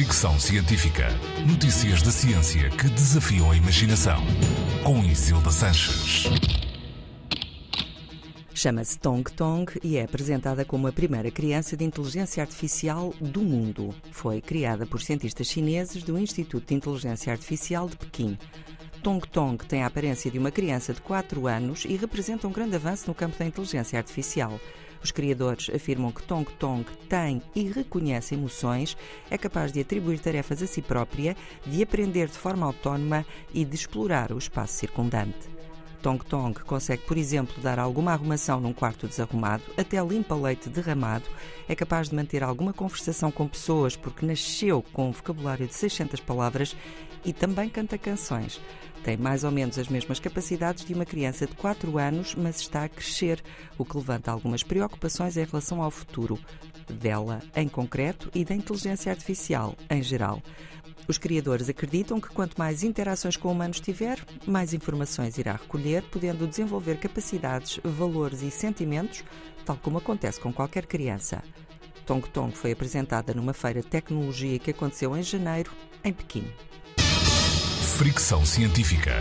Fricção Científica. Notícias da ciência que desafiam a imaginação. Com Isilda Sanches. Chama-se Tong Tong e é apresentada como a primeira criança de inteligência artificial do mundo. Foi criada por cientistas chineses do Instituto de Inteligência Artificial de Pequim. Tong Tong tem a aparência de uma criança de 4 anos e representa um grande avanço no campo da inteligência artificial. Os criadores afirmam que Tong Tong tem e reconhece emoções, é capaz de atribuir tarefas a si própria, de aprender de forma autónoma e de explorar o espaço circundante. Tong Tong consegue, por exemplo, dar alguma arrumação num quarto desarrumado, até limpa leite derramado, é capaz de manter alguma conversação com pessoas porque nasceu com um vocabulário de 600 palavras e também canta canções. Tem mais ou menos as mesmas capacidades de uma criança de 4 anos, mas está a crescer, o que levanta algumas preocupações em relação ao futuro dela em concreto e da inteligência artificial em geral. Os criadores acreditam que quanto mais interações com humanos tiver, mais informações irá recolher, podendo desenvolver capacidades, valores e sentimentos, tal como acontece com qualquer criança. Tong Tong foi apresentada numa feira de tecnologia que aconteceu em janeiro, em Pequim. Fricção Científica.